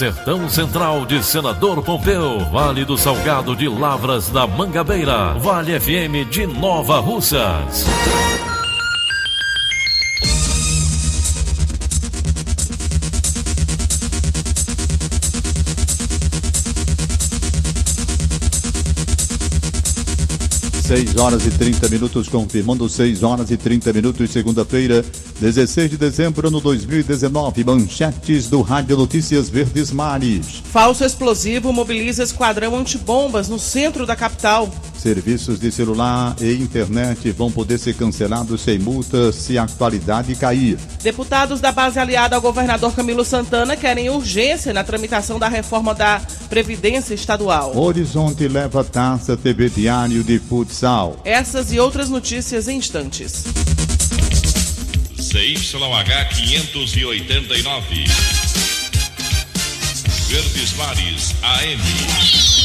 Sertão Central de Senador Pompeu, Vale do Salgado de Lavras da Mangabeira, Vale FM de Nova Russas. 6 horas e 30 minutos, confirmando 6 horas e 30 minutos, segunda-feira, 16 de dezembro, ano 2019. Manchetes do Rádio Notícias Verdes Mares. Falso explosivo mobiliza esquadrão antibombas no centro da capital. Serviços de celular e internet vão poder ser cancelados sem multa se a atualidade cair. Deputados da base aliada ao governador Camilo Santana querem urgência na tramitação da reforma da Previdência Estadual. Horizonte leva taça TV Diário de Futsal. Essas e outras notícias em instantes. CYH 589. Verdes Mares AM.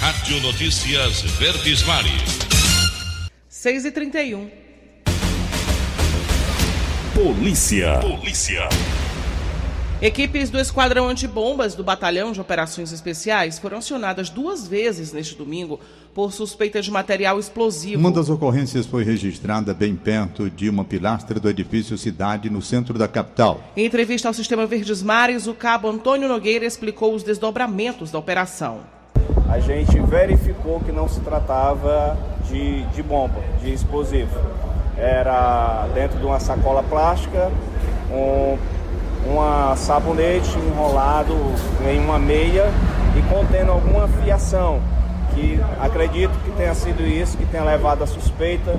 Rádio Notícias Verdes Mares. 6 e 31 Polícia. Polícia. Equipes do Esquadrão Antibombas do Batalhão de Operações Especiais foram acionadas duas vezes neste domingo por suspeita de material explosivo. Uma das ocorrências foi registrada bem perto de uma pilastra do edifício Cidade, no centro da capital. Em entrevista ao Sistema Verdes Mares, o cabo Antônio Nogueira explicou os desdobramentos da operação. A gente verificou que não se tratava de, de bomba, de explosivo. Era dentro de uma sacola plástica, um uma sabonete enrolado em uma meia e contendo alguma fiação, que acredito que tenha sido isso que tenha levado a suspeita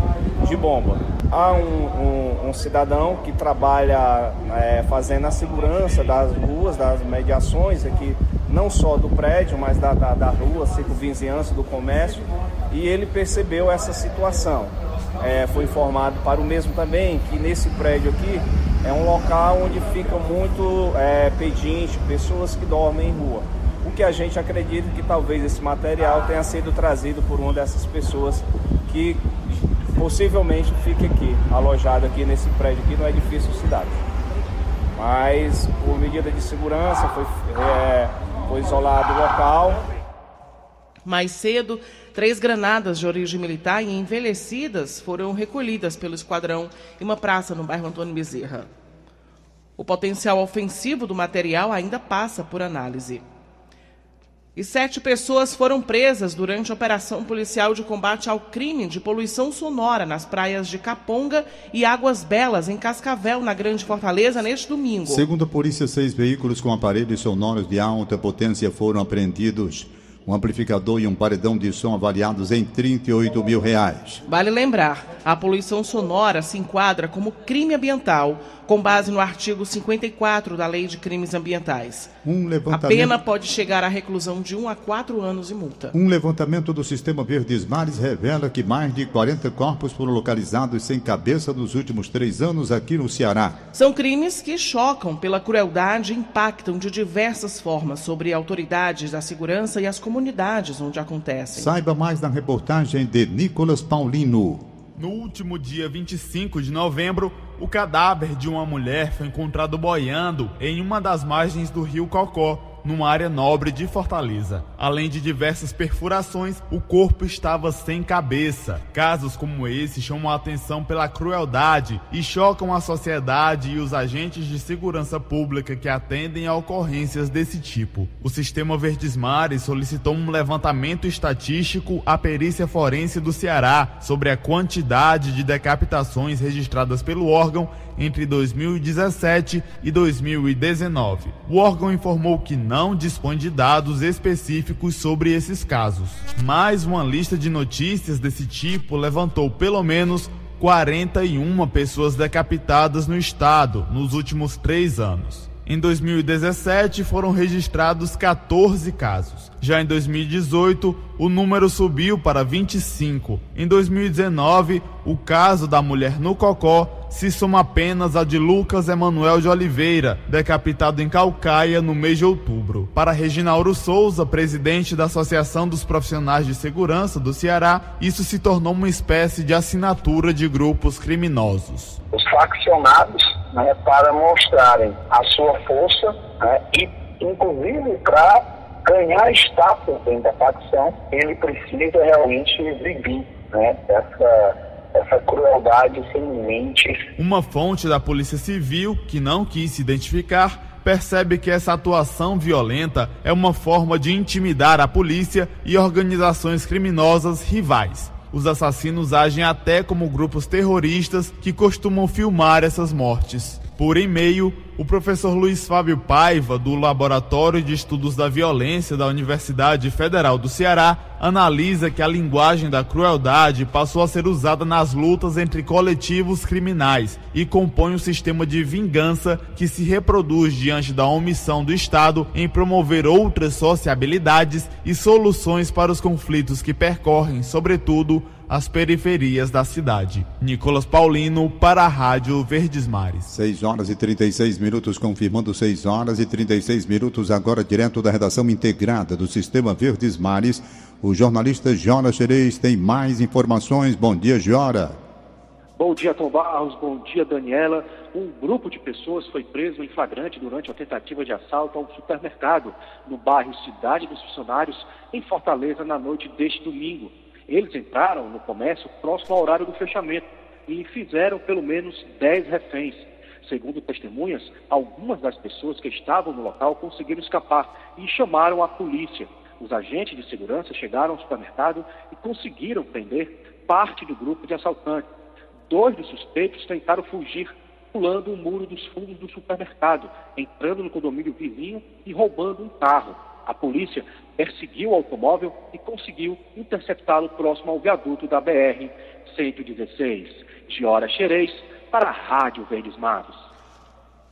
de bomba. Há um, um, um cidadão que trabalha é, fazendo a segurança das ruas, das mediações aqui, não só do prédio, mas da, da, da rua, circunvizinhança do comércio, e ele percebeu essa situação. É, foi informado para o mesmo também que nesse prédio aqui é um local onde fica muito é, pedinte, pessoas que dormem em rua. O que a gente acredita que talvez esse material tenha sido trazido por uma dessas pessoas que possivelmente fique aqui, alojado aqui nesse prédio aqui no edifício cidade. Mas por medida de segurança foi, é, foi isolado o local. Mais cedo, três granadas de origem militar e envelhecidas foram recolhidas pelo esquadrão em uma praça no bairro Antônio Bezerra. O potencial ofensivo do material ainda passa por análise. E sete pessoas foram presas durante a operação policial de combate ao crime de poluição sonora nas praias de Caponga e Águas Belas, em Cascavel, na Grande Fortaleza, neste domingo. Segundo a polícia, seis veículos com aparelhos sonoros de alta potência foram apreendidos um amplificador e um paredão de som avaliados em 38 mil reais. Vale lembrar, a poluição sonora se enquadra como crime ambiental, com base no artigo 54 da Lei de Crimes Ambientais. Um levantamento... A pena pode chegar à reclusão de 1 a 4 anos e multa. Um levantamento do Sistema Verdes Mares revela que mais de 40 corpos foram localizados sem cabeça nos últimos três anos aqui no Ceará. São crimes que chocam pela crueldade e impactam de diversas formas sobre autoridades da segurança e as comunidades onde acontecem. Saiba mais na reportagem de Nicolas Paulino. No último dia 25 de novembro, o cadáver de uma mulher foi encontrado boiando em uma das margens do rio Cocó, numa área nobre de Fortaleza. Além de diversas perfurações, o corpo estava sem cabeça. Casos como esse chamam a atenção pela crueldade e chocam a sociedade e os agentes de segurança pública que atendem a ocorrências desse tipo. O sistema Verdes Mares solicitou um levantamento estatístico à perícia forense do Ceará sobre a quantidade de decapitações registradas pelo órgão entre 2017 e 2019. O órgão informou que não dispõe de dados específicos sobre esses casos. Mais uma lista de notícias desse tipo levantou pelo menos 41 pessoas decapitadas no estado nos últimos três anos. Em 2017 foram registrados 14 casos. Já em 2018, o número subiu para 25. Em 2019, o caso da mulher no Cocó se soma apenas a de Lucas Emanuel de Oliveira, decapitado em Calcaia no mês de outubro. Para Reginauro Souza, presidente da Associação dos Profissionais de Segurança do Ceará, isso se tornou uma espécie de assinatura de grupos criminosos. Os faccionados, né, para mostrarem a sua força né, e, inclusive, para ganhar status dentro da facção, ele precisa realmente exibir né, essa, essa crueldade sem limites. Uma fonte da Polícia Civil, que não quis se identificar, percebe que essa atuação violenta é uma forma de intimidar a polícia e organizações criminosas rivais. Os assassinos agem até como grupos terroristas que costumam filmar essas mortes. Por e-mail, o professor Luiz Fábio Paiva, do Laboratório de Estudos da Violência da Universidade Federal do Ceará, analisa que a linguagem da crueldade passou a ser usada nas lutas entre coletivos criminais e compõe um sistema de vingança que se reproduz diante da omissão do Estado em promover outras sociabilidades e soluções para os conflitos que percorrem, sobretudo, as periferias da cidade. Nicolas Paulino para a Rádio Verdes Mares. 6 horas e 36 minutos, confirmando 6 horas e 36 minutos, agora direto da redação integrada do Sistema Verdes Mares. O jornalista Jora Xerez tem mais informações. Bom dia, Jora. Bom dia, Tom Barros. Bom dia, Daniela. Um grupo de pessoas foi preso em flagrante durante a tentativa de assalto a um supermercado no bairro Cidade dos Funcionários, em Fortaleza, na noite deste domingo. Eles entraram no comércio próximo ao horário do fechamento e fizeram pelo menos 10 reféns. Segundo testemunhas, algumas das pessoas que estavam no local conseguiram escapar e chamaram a polícia. Os agentes de segurança chegaram ao supermercado e conseguiram prender parte do grupo de assaltantes. Dois dos suspeitos tentaram fugir pulando o muro dos fundos do supermercado, entrando no condomínio vizinho e roubando um carro. A polícia perseguiu o automóvel e conseguiu interceptá-lo próximo ao viaduto da BR-116. Giora Xerez, para a Rádio Verdes Mares.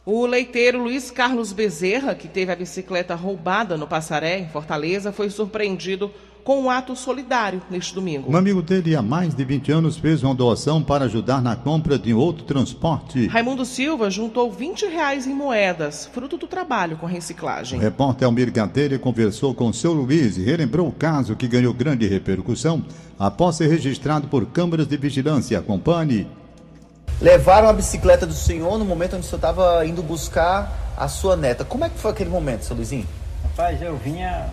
O leiteiro Luiz Carlos Bezerra, que teve a bicicleta roubada no Passaré, em Fortaleza, foi surpreendido com um ato solidário neste domingo. Um amigo dele há mais de 20 anos fez uma doação para ajudar na compra de outro transporte. Raimundo Silva juntou 20 reais em moedas, fruto do trabalho com reciclagem. O repórter Almir Gadelha conversou com seu Luiz e relembrou o caso que ganhou grande repercussão após ser registrado por câmeras de vigilância. Acompanhe. Levaram a bicicleta do senhor no momento onde o senhor estava indo buscar a sua neta. Como é que foi aquele momento, seu Luizinho? Rapaz, eu vinha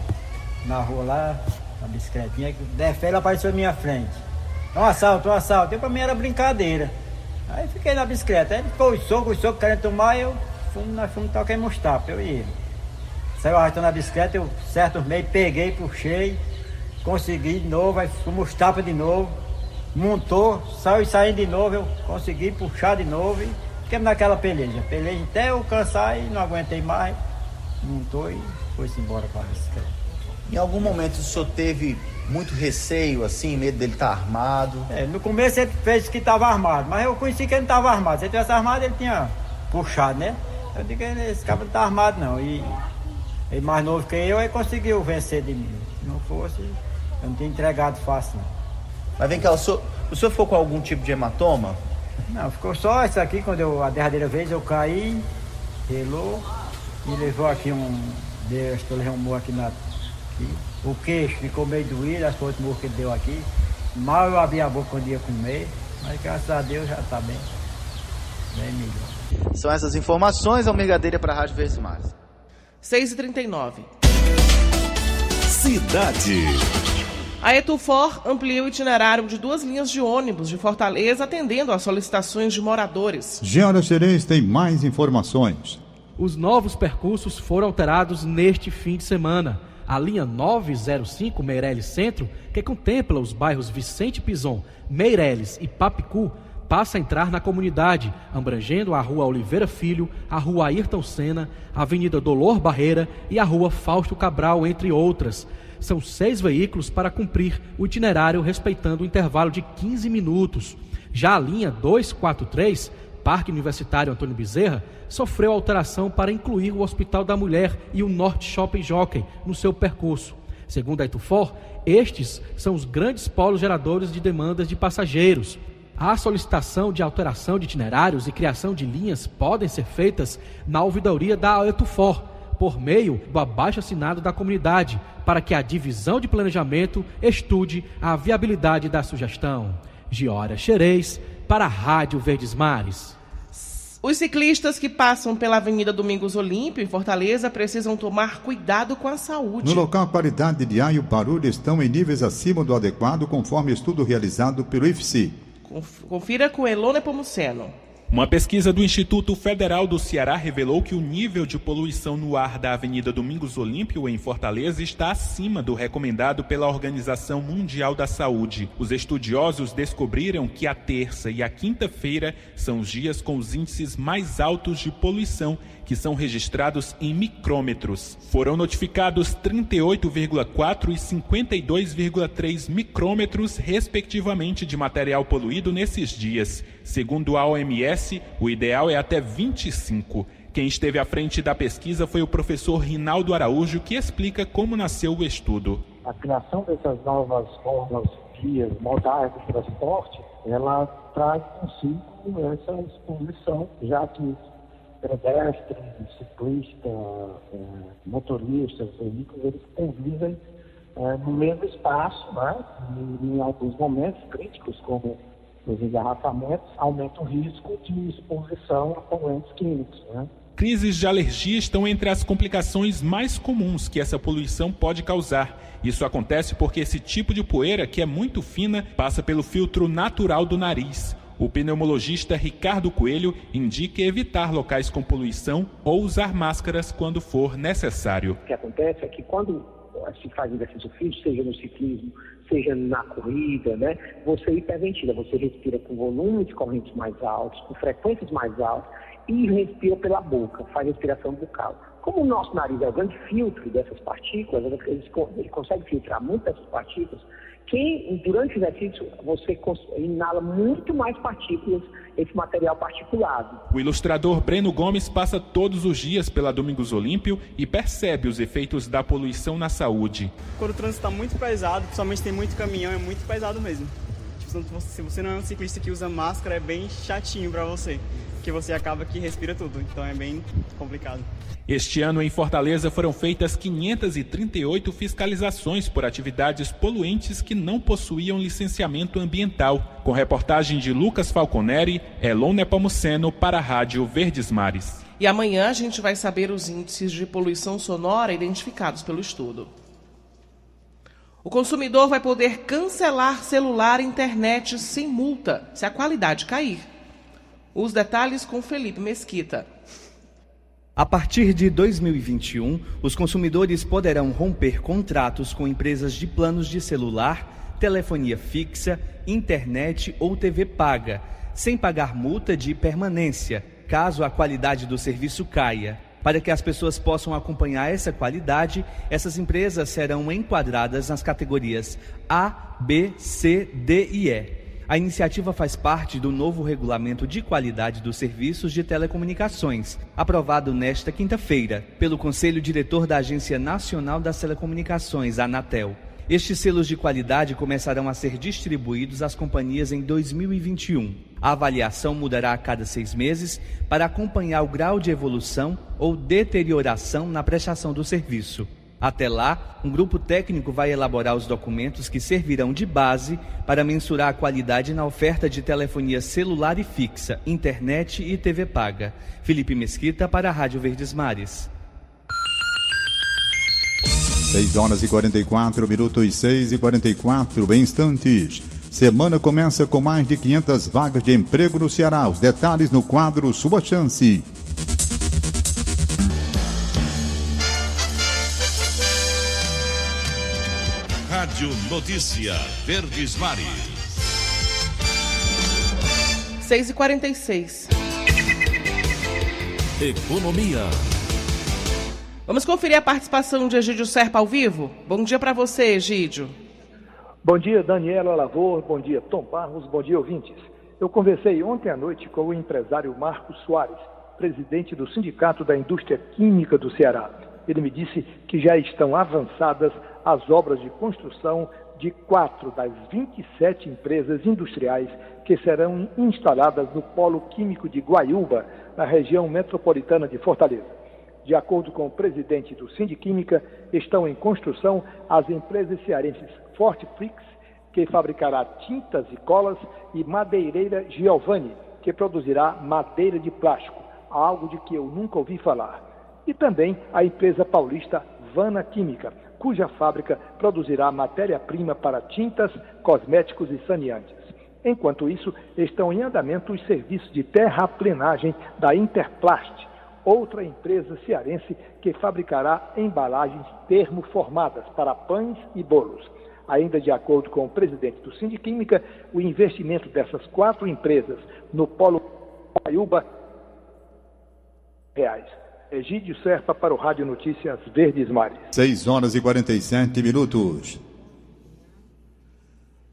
na rua lá, a bicicletinha, de ela apareceu na minha frente. Um assalto, um assalto. Eu, pra mim era brincadeira. Aí fiquei na bicicleta. Aí ele ficou os socos, os socos querendo tomar, eu fomos, nós fomos tocar em Mustafa, eu e ele. Saiu arrastando a bicicleta, eu certo meio peguei, puxei, consegui de novo, aí fui Mustafa de novo, montou, saiu saindo de novo, eu consegui puxar de novo e ficamos naquela peleja. Peleja até eu cansar e não aguentei mais, montou e foi-se embora com a bicicleta. Em algum momento o senhor teve muito receio, assim, medo dele estar tá armado? É, no começo ele fez que estava armado, mas eu conheci que ele não estava armado. Se ele tivesse armado, ele tinha puxado, né? Eu digo que esse cara não está armado, não. E ele mais novo que eu, ele conseguiu vencer de mim. Se não fosse, eu não tinha entregado fácil, não. Mas vem cá, o senhor, o senhor ficou com algum tipo de hematoma? Não, ficou só isso aqui, quando eu, a derradeira vez eu caí, relou, e levou aqui um. Deus, levando um aqui na aqui. O queixo ficou meio doído, as coisas que ele deu aqui. Mal eu abri a boca quando ia comer, mas graças a Deus já está bem, bem melhor. São essas informações, Almegadeira para a Rádio Verdes Mares. 6 e 39 Cidade. A Etufor amplia o itinerário de duas linhas de ônibus de Fortaleza, atendendo às solicitações de moradores. Geora Xerez tem mais informações. Os novos percursos foram alterados neste fim de semana. A linha 905 Meireles Centro, que contempla os bairros Vicente Pison, Meireles e Papicu, passa a entrar na comunidade, abrangendo a Rua Oliveira Filho, a Rua Ayrton Senna, a Avenida Dolor Barreira e a Rua Fausto Cabral, entre outras. São seis veículos para cumprir o itinerário respeitando o intervalo de 15 minutos. Já a linha 243, Parque Universitário Antônio Bezerra, sofreu alteração para incluir o Hospital da Mulher e o Norte Shopping Jockey no seu percurso. Segundo a Itufor, estes são os grandes polos geradores de demandas de passageiros. A solicitação de alteração de itinerários e criação de linhas podem ser feitas na ouvidoria da Etufor, por meio do abaixo assinado da comunidade, para que a divisão de planejamento estude a viabilidade da sugestão. Giora Xerez, para a Rádio Verdes Mares. Os ciclistas que passam pela Avenida Domingos Olímpio, em Fortaleza, precisam tomar cuidado com a saúde. No local, a qualidade de ar e o barulho estão em níveis acima do adequado, conforme estudo realizado pelo IFCI. Confira com Elone Pomuceno. Uma pesquisa do Instituto Federal do Ceará revelou que o nível de poluição no ar da Avenida Domingos Olímpio, em Fortaleza, está acima do recomendado pela Organização Mundial da Saúde. Os estudiosos descobriram que a terça e a quinta-feira são os dias com os índices mais altos de poluição que são registrados em micrômetros. Foram notificados 38,4 e 52,3 micrômetros, respectivamente, de material poluído nesses dias. Segundo a OMS, o ideal é até 25. Quem esteve à frente da pesquisa foi o professor Rinaldo Araújo, que explica como nasceu o estudo. A criação dessas novas formas, vias, modais de transporte, ela traz consigo essa exposição, já que pedestres, ciclistas, é, motoristas, veículos, eles convivem é, no mesmo espaço, né? E, em alguns momentos críticos, como os engarrafamentos, aumenta o risco de exposição a poluentes químicos, né? Crises de alergia estão entre as complicações mais comuns que essa poluição pode causar. Isso acontece porque esse tipo de poeira, que é muito fina, passa pelo filtro natural do nariz. O pneumologista Ricardo Coelho indica evitar locais com poluição ou usar máscaras quando for necessário. O que acontece é que quando se faz exercício físico, seja no ciclismo, seja na corrida, né, você hiperventila, você respira com volumes de correntes mais altos, com frequências mais altas e respira pela boca, faz respiração bucal. Como o nosso nariz é o grande filtro dessas partículas, ele, consegue filtrar muitas partículas, que durante o exercício você inala muito mais partículas, esse material particulado. O ilustrador Breno Gomes passa todos os dias pela Domingos Olímpio e percebe os efeitos da poluição na saúde. Quando o trânsito está muito pesado, principalmente tem muito caminhão, é muito pesado mesmo. Tipo, se você não é um ciclista que usa máscara, é bem chatinho para você, porque você acaba que respira tudo, então é bem complicado. Este ano, em Fortaleza, foram feitas 538 fiscalizações por atividades poluentes que não possuíam licenciamento ambiental. Com reportagem de Lucas Falconeri, Elon Nepomuceno para a Rádio Verdes Mares. E amanhã a gente vai saber os índices de poluição sonora identificados pelo estudo. O consumidor vai poder cancelar celular e internet sem multa, se a qualidade cair. Os detalhes com Felipe Mesquita. A partir de 2021, os consumidores poderão romper contratos com empresas de planos de celular, telefonia fixa, internet ou TV paga, sem pagar multa de permanência, caso a qualidade do serviço caia. Para que as pessoas possam acompanhar essa qualidade, essas empresas serão enquadradas nas categorias A, B, C, D e E. A iniciativa faz parte do novo regulamento de qualidade dos serviços de telecomunicações, aprovado nesta quinta-feira pelo Conselho Diretor da Agência Nacional das Telecomunicações, Anatel. Estes selos de qualidade começarão a ser distribuídos às companhias em 2021. A avaliação mudará a cada seis meses para acompanhar o grau de evolução ou deterioração na prestação do serviço. Até lá, um grupo técnico vai elaborar os documentos que servirão de base para mensurar a qualidade na oferta de telefonia celular e fixa, internet e TV paga. Felipe Mesquita para a Rádio Verdes Mares. 6 horas e 44 minutos, 6 e 44 em instantes. Semana começa com mais de 500 vagas de emprego no Ceará. Os detalhes no quadro Sua Chance. Rádio Notícia Verdes Mares. 6 e 46 Economia. Vamos conferir a participação de Egídio Serpa ao vivo? Bom dia para você, Egídio. Bom dia, Daniela Lavor. Bom dia, Tom Barros. Bom dia, ouvintes. Eu conversei ontem à noite com o empresário Marcos Soares, presidente do Sindicato da Indústria Química do Ceará. Ele me disse que já estão avançadas as obras de construção de quatro das 27 empresas industriais que serão instaladas no Polo Químico de Guaiúba, na região metropolitana de Fortaleza. De acordo com o presidente do Sindiquímica, estão em construção as empresas cearenses Forte Flix, que fabricará tintas e colas, e Madeireira Giovanni, que produzirá madeira de plástico, algo de que eu nunca ouvi falar. E também a empresa paulista Vana Química, cuja fábrica produzirá matéria-prima para tintas, cosméticos e saneantes. Enquanto isso, estão em andamento os serviços de terraplenagem da Interplast, outra empresa cearense que fabricará embalagens termoformadas para pães e bolos. Ainda de acordo com o presidente do Sindiquímica, o investimento dessas quatro empresas no polo Guaiúba reais. Egídio Serpa para o Rádio Notícias Verdes Mares. 6 horas e 47 minutos.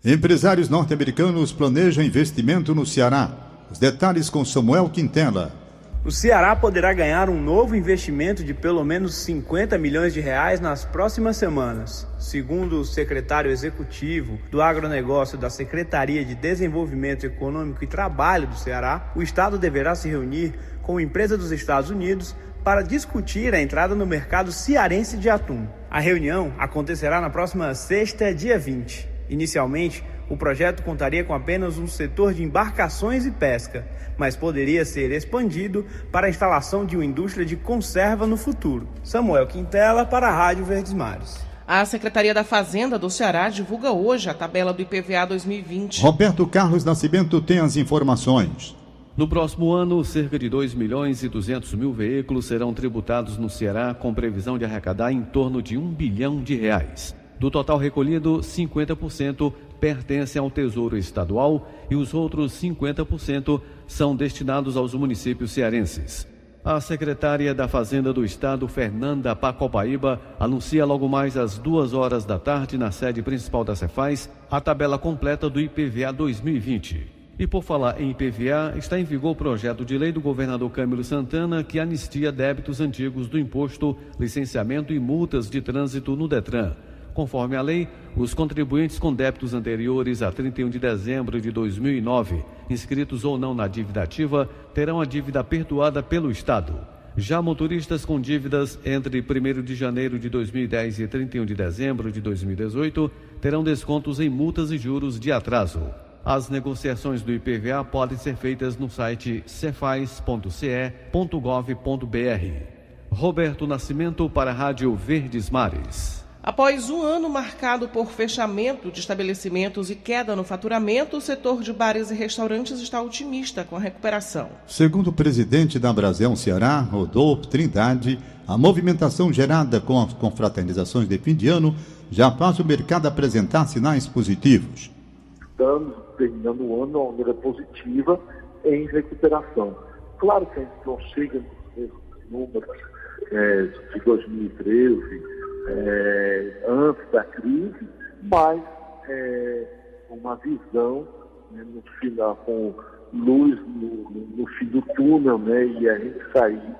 Empresários norte-americanos planejam investimento no Ceará. Os detalhes com Samuel Quintela. O Ceará poderá ganhar um novo investimento de pelo menos 50 milhões de reais nas próximas semanas. Segundo o secretário executivo do agronegócio da Secretaria de Desenvolvimento Econômico e Trabalho do Ceará, o estado deverá se reunir com empresa dos Estados Unidos para discutir a entrada no mercado cearense de atum. A reunião acontecerá na próxima sexta, dia 20. Inicialmente, o projeto contaria com apenas um setor de embarcações e pesca, mas poderia ser expandido para a instalação de uma indústria de conserva no futuro. Samuel Quintela para a Rádio Verdes Mares. A Secretaria da Fazenda do Ceará divulga hoje a tabela do IPVA 2020. Roberto Carlos Nascimento tem as informações. No próximo ano, cerca de 2 milhões e 200 mil veículos serão tributados no Ceará, com previsão de arrecadar em torno de um bilhão de reais. Do total recolhido, 50% pertence ao Tesouro Estadual e os outros 50% são destinados aos municípios cearenses. A secretária da Fazenda do Estado, Fernanda Pacopaíba, anuncia logo mais às duas horas da tarde, na sede principal da Cefaz, a tabela completa do IPVA 2020. E por falar em IPVA, está em vigor o projeto de lei do governador Câmilo Santana que anistia débitos antigos do imposto, licenciamento e multas de trânsito no Detran. Conforme a lei, os contribuintes com débitos anteriores a 31 de dezembro de 2009, inscritos ou não na dívida ativa, terão a dívida perdoada pelo Estado. Já motoristas com dívidas entre 1 de janeiro de 2010 e 31 de dezembro de 2018 terão descontos em multas e juros de atraso. As negociações do IPVA podem ser feitas no site cefaz.ce.gov.br. Roberto Nascimento para a Rádio Verdes Mares. Após um ano marcado por fechamento de estabelecimentos e queda no faturamento, o setor de bares e restaurantes está otimista com a recuperação. Segundo o presidente da Brasel Ceará, Rodolfo Trindade, a movimentação gerada com as confraternizações de fim de ano já faz o mercado apresentar sinais positivos. Estamos terminando o ano de uma maneira positiva em recuperação. Claro que a gente não chega nos números é, de 2013, é, antes da crise, mas é, uma visão né, no final, com luz no, no, fim do túnel, né, e a gente sair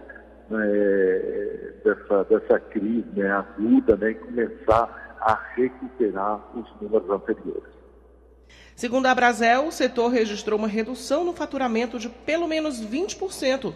né, dessa, dessa crise né, aguda né, e começar a recuperar os números anteriores. Segundo a Brasel, o setor registrou uma redução no faturamento de pelo menos 20%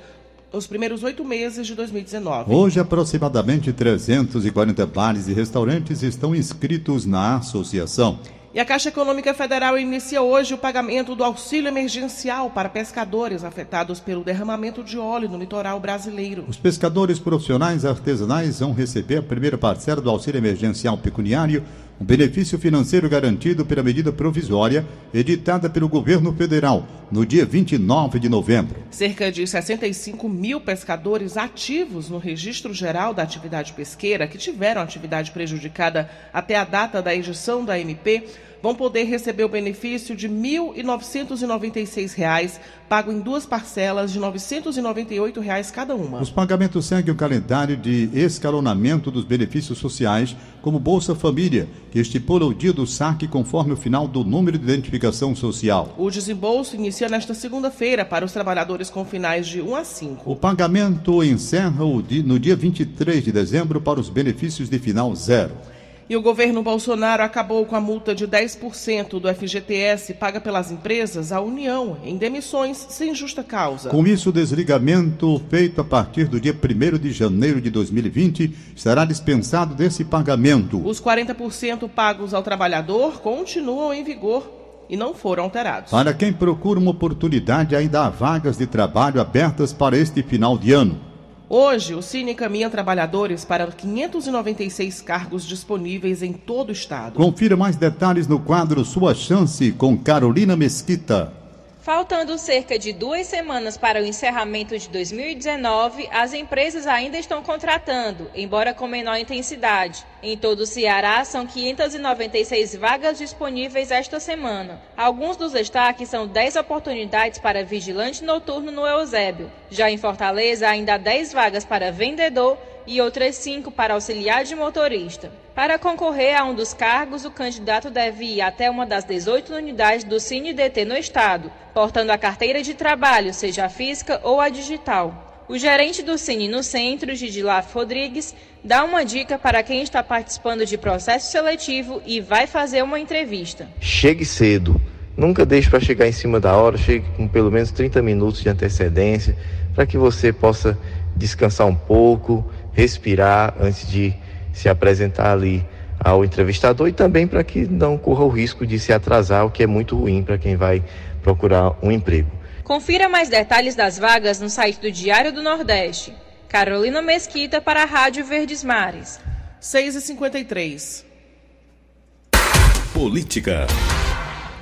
nos primeiros oito meses de 2019. Hoje, aproximadamente 340 bares e restaurantes estão inscritos na associação. E a Caixa Econômica Federal inicia hoje o pagamento do auxílio emergencial para pescadores afetados pelo derramamento de óleo no litoral brasileiro. Os pescadores profissionais artesanais vão receber a primeira parcela do auxílio emergencial pecuniário um benefício financeiro garantido pela medida provisória editada pelo governo federal no dia 29 de novembro. Cerca de 65 mil pescadores ativos no Registro Geral da Atividade Pesqueira que tiveram atividade prejudicada até a data da edição da MP vão poder receber o benefício de R$ 1.996, pago em duas parcelas de 998 reais cada uma. Os pagamentos seguem o calendário de escalonamento dos benefícios sociais, como Bolsa Família, que estipula o dia do saque conforme o final do número de identificação social. O desembolso inicia nesta segunda-feira para os trabalhadores com finais de 1 a 5. O pagamento encerra no dia 23 de dezembro para os benefícios de final zero. E o governo Bolsonaro acabou com a multa de 10% do FGTS paga pelas empresas à União em demissões sem justa causa. Com isso, o desligamento feito a partir do dia 1 de janeiro de 2020 será dispensado desse pagamento. Os 40% pagos ao trabalhador continuam em vigor e não foram alterados. Para quem procura uma oportunidade, ainda há vagas de trabalho abertas para este final de ano. Hoje, o Cine encaminha trabalhadores para 596 cargos disponíveis em todo o estado. Confira mais detalhes no quadro Sua Chance com Carolina Mesquita. Faltando cerca de duas semanas para o encerramento de 2019, as empresas ainda estão contratando, embora com menor intensidade. Em todo o Ceará, são 596 vagas disponíveis esta semana. Alguns dos destaques são 10 oportunidades para vigilante noturno no Eusébio. Já em Fortaleza, ainda há 10 vagas para vendedor e outras cinco para auxiliar de motorista. Para concorrer a um dos cargos, o candidato deve ir até uma das 18 unidades do CineDT no estado, portando a carteira de trabalho, seja a física ou a digital. O gerente do Cine no Centro, Gidilaf Rodrigues, dá uma dica para quem está participando de processo seletivo e vai fazer uma entrevista. Chegue cedo. Nunca deixe para chegar em cima da hora, chegue com pelo menos 30 minutos de antecedência, para que você possa descansar um pouco, respirar antes de se apresentar ali ao entrevistador e também para que não corra o risco de se atrasar, o que é muito ruim para quem vai procurar um emprego. Confira mais detalhes das vagas no site do Diário do Nordeste. Carolina Mesquita para a Rádio Verdes Mares. 6h53. Política.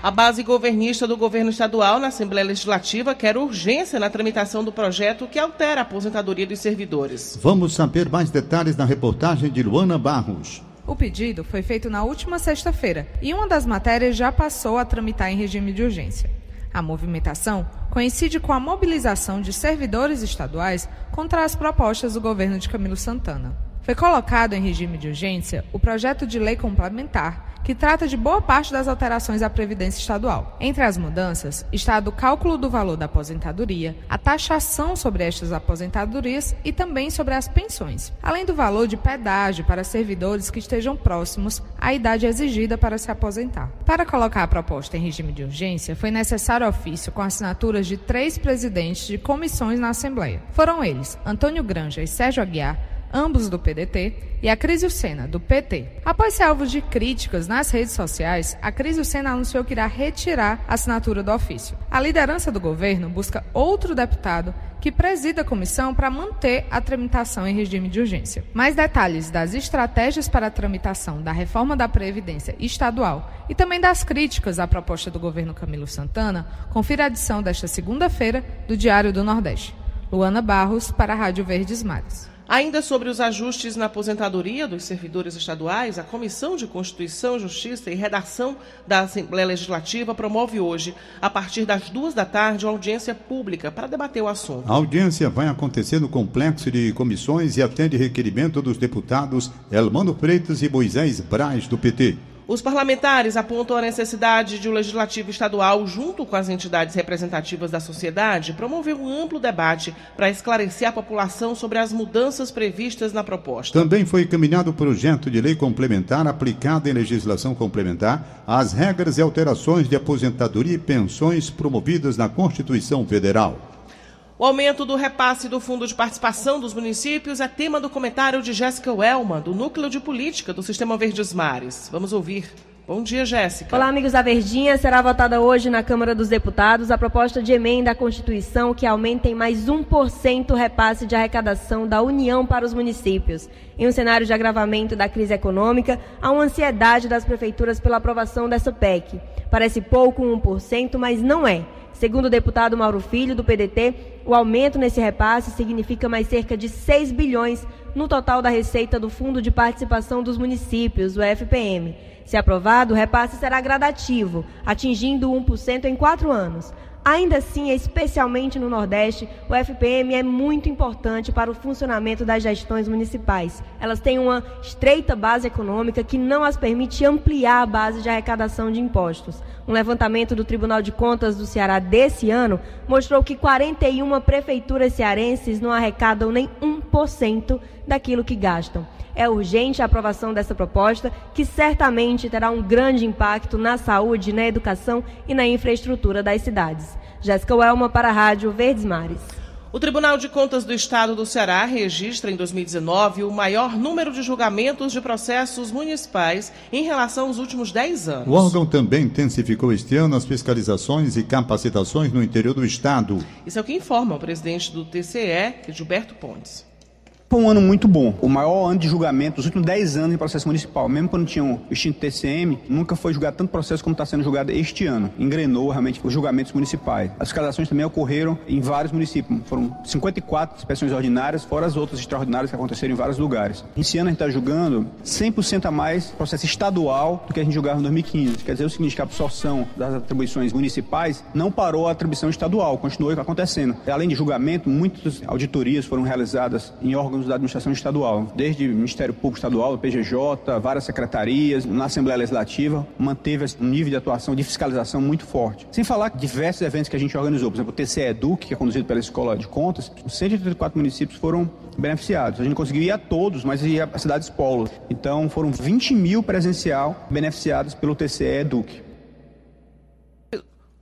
A base governista do governo estadual na Assembleia Legislativa quer urgência na tramitação do projeto que altera a aposentadoria dos servidores. Vamos saber mais detalhes na reportagem de Luana Barros. O pedido foi feito na última sexta-feira e uma das matérias já passou a tramitar em regime de urgência. A movimentação coincide com a mobilização de servidores estaduais contra as propostas do governo de Camilo Santana. Foi colocado em regime de urgência o projeto de lei complementar que trata de boa parte das alterações à Previdência Estadual. Entre as mudanças está do cálculo do valor da aposentadoria, a taxação sobre estas aposentadorias e também sobre as pensões, além do valor de pedágio para servidores que estejam próximos à idade exigida para se aposentar. Para colocar a proposta em regime de urgência, foi necessário ofício com assinaturas de três presidentes de comissões na Assembleia. Foram eles Antônio Granja e Sérgio Aguiar, ambos do PDT, e a Cris Sena, do PT. Após ser alvo de críticas nas redes sociais, a Cris Sena anunciou que irá retirar a assinatura do ofício. A liderança do governo busca outro deputado que presida a comissão para manter a tramitação em regime de urgência. Mais detalhes das estratégias para a tramitação da reforma da Previdência estadual e também das críticas à proposta do governo Camilo Santana, confira a edição desta segunda-feira do Diário do Nordeste. Luana Barros, para a Rádio Verdes Mares. Ainda sobre os ajustes na aposentadoria dos servidores estaduais, a Comissão de Constituição, Justiça e Redação da Assembleia Legislativa promove hoje, a partir das duas da tarde, uma audiência pública para debater o assunto. A audiência vai acontecer no complexo de comissões e atende requerimento dos deputados Elmano Freitas e Moisés Braz, do PT. Os parlamentares apontam a necessidade de o um legislativo estadual, junto com as entidades representativas da sociedade, promover um amplo debate para esclarecer a população sobre as mudanças previstas na proposta. Também foi encaminhado o projeto de lei complementar aplicado em legislação complementar às regras e alterações de aposentadoria e pensões promovidas na Constituição Federal. O aumento do repasse do Fundo de Participação dos Municípios é tema do comentário de Jéssica Welman, do Núcleo de Política do Sistema Verdes Mares. Vamos ouvir. Bom dia, Jéssica. Olá, amigos da Verdinha. Será votada hoje na Câmara dos Deputados a proposta de emenda à Constituição que aumenta em mais 1% o repasse de arrecadação da União para os municípios. Em um cenário de agravamento da crise econômica, há uma ansiedade das prefeituras pela aprovação dessa PEC. Parece pouco, 1%, mas não é. Segundo o deputado Mauro Filho, do PDT, o aumento nesse repasse significa mais cerca de 6 bilhões no total da receita do Fundo de Participação dos Municípios, o FPM. Se aprovado, o repasse será gradativo, atingindo 1% em quatro anos. Ainda assim, especialmente no Nordeste, o FPM é muito importante para o funcionamento das gestões municipais. Elas têm uma estreita base econômica que não as permite ampliar a base de arrecadação de impostos. Um levantamento do Tribunal de Contas do Ceará desse ano mostrou que 41 prefeituras cearenses não arrecadam nem 1% daquilo que gastam. É urgente a aprovação dessa proposta, que certamente terá um grande impacto na saúde, na educação e na infraestrutura das cidades. Jéssica Welma para a Rádio Verdes Mares. O Tribunal de Contas do Estado do Ceará registra em 2019 o maior número de julgamentos de processos municipais em relação aos últimos 10 anos. O órgão também intensificou este ano as fiscalizações e capacitações no interior do Estado. Isso é o que informa o presidente do TCE, Gilberto Pontes. Foi um ano muito bom. O maior ano de julgamento dos últimos 10 anos em processo municipal. Mesmo quando tinha o extinto TCM, nunca foi julgado tanto processo como está sendo julgado este ano. Engrenou realmente os julgamentos municipais. As fiscalizações também ocorreram em vários municípios. Foram 54 inspeções ordinárias, fora as outras extraordinárias que aconteceram em vários lugares. Esse ano a gente está julgando 100% a mais processo estadual do que a gente julgava em 2015. Quer dizer o seguinte, que a absorção das atribuições municipais não parou a atribuição estadual, continuou acontecendo. Além de julgamento, muitas auditorias foram realizadas em órgãos órgãos da administração estadual, desde o Ministério Público Estadual, PGJ, várias secretarias, na Assembleia Legislativa, manteve um nível de atuação de fiscalização muito forte. Sem falar que diversos eventos que a gente organizou, por exemplo, o TCE Educ, que é conduzido pela Escola de Contas, 134 municípios foram beneficiados. A gente conseguiu ir a todos, mas ia a cidades polo. Então foram 20 mil presencial beneficiados pelo TCE Educ.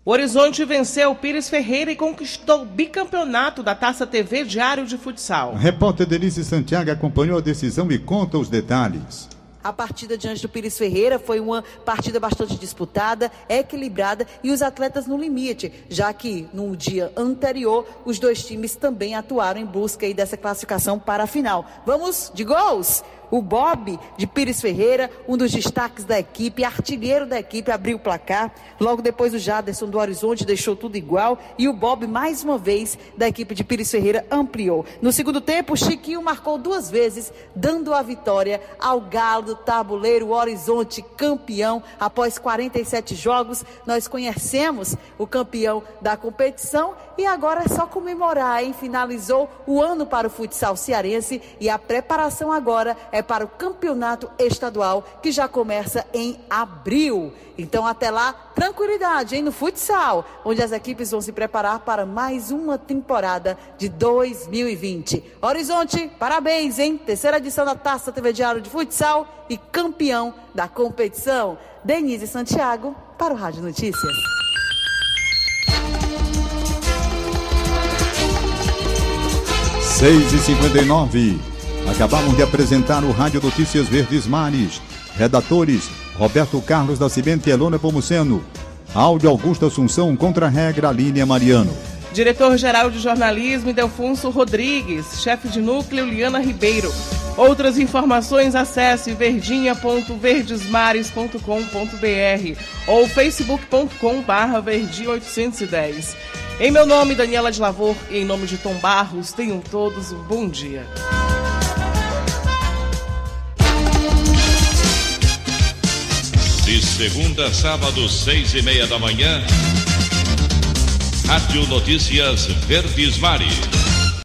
O Horizonte venceu o Pires Ferreira e conquistou o bicampeonato da Taça TV Diário de Futsal. A repórter Denise Santiago acompanhou a decisão e conta os detalhes. A partida diante do Pires Ferreira foi uma partida bastante disputada, equilibrada e os atletas no limite, já que no dia anterior os dois times também atuaram em busca dessa classificação para a final. Vamos de gols! O Bob de Pires Ferreira, um dos destaques da equipe, artilheiro da equipe, abriu o placar. Logo depois o Jaderson do Horizonte deixou tudo igual e o Bob, mais uma vez, da equipe de Pires Ferreira, ampliou. No segundo tempo, Chiquinho marcou duas vezes, dando a vitória ao Galo do Tabuleiro Horizonte, campeão. Após 47 jogos, nós conhecemos o campeão da competição e agora é só comemorar, hein? Finalizou o ano para o futsal cearense e a preparação agora é para o campeonato estadual que já começa em abril. Então, até lá, tranquilidade, hein? No futsal, onde as equipes vão se preparar para mais uma temporada de 2020. Horizonte, parabéns, hein? Terceira edição da Taça TV Diário de Futsal e campeão da competição. Denise Santiago, para o Rádio Notícias. Seis e cinquenta e nove. Acabamos de apresentar o Rádio Notícias Verdes Mares. Redatores Roberto Carlos da Cimento e Elona Pomuceno. Áudio Augusto Assunção contra a regra Línia Mariano. Diretor-geral de jornalismo Delfonso Rodrigues. Chefe de núcleo Liana Ribeiro. Outras informações acesse verdinha.verdesmares.com.br ou facebook.com barra verdinha 810. Em meu nome, Daniela de Lavor, e em nome de Tom Barros, tenham todos um bom dia. De segunda a sábado, seis e meia da manhã. Rádio Notícias Verdes Mares.